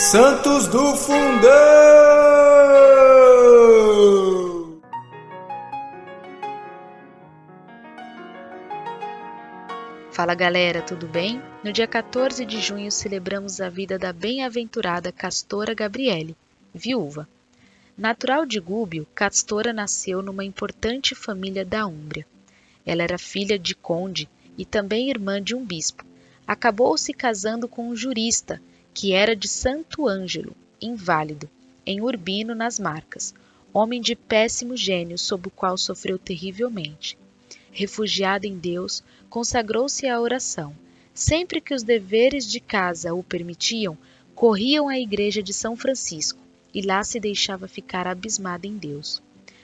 Santos do Fundão! Fala galera, tudo bem? No dia 14 de junho celebramos a vida da bem-aventurada Castora Gabriele, viúva. Natural de Gúbio, Castora nasceu numa importante família da Úmbria. Ela era filha de conde e também irmã de um bispo. Acabou se casando com um jurista, que era de Santo Ângelo, inválido, em Urbino, nas Marcas, homem de péssimo gênio, sob o qual sofreu terrivelmente. Refugiada em Deus, consagrou-se à oração. Sempre que os deveres de casa o permitiam, corriam à igreja de São Francisco, e lá se deixava ficar abismada em Deus.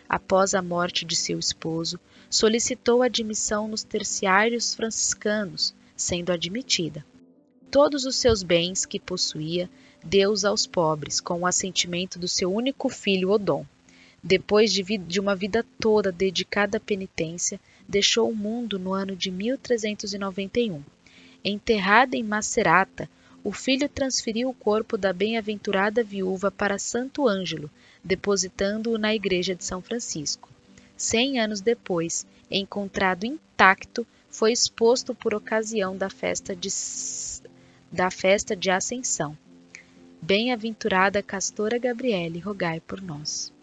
Após a morte de seu esposo, solicitou admissão nos terciários franciscanos, sendo admitida. Todos os seus bens que possuía deu aos pobres, com o assentimento do seu único filho Odom. Depois de, de uma vida toda dedicada à penitência, deixou o mundo no ano de 1391. Enterrada em Macerata, o filho transferiu o corpo da bem-aventurada viúva para Santo Ângelo, depositando-o na igreja de São Francisco. Cem anos depois, encontrado intacto, foi exposto por ocasião da festa de, da festa de Ascensão. Bem-aventurada Castora Gabriele, rogai por nós.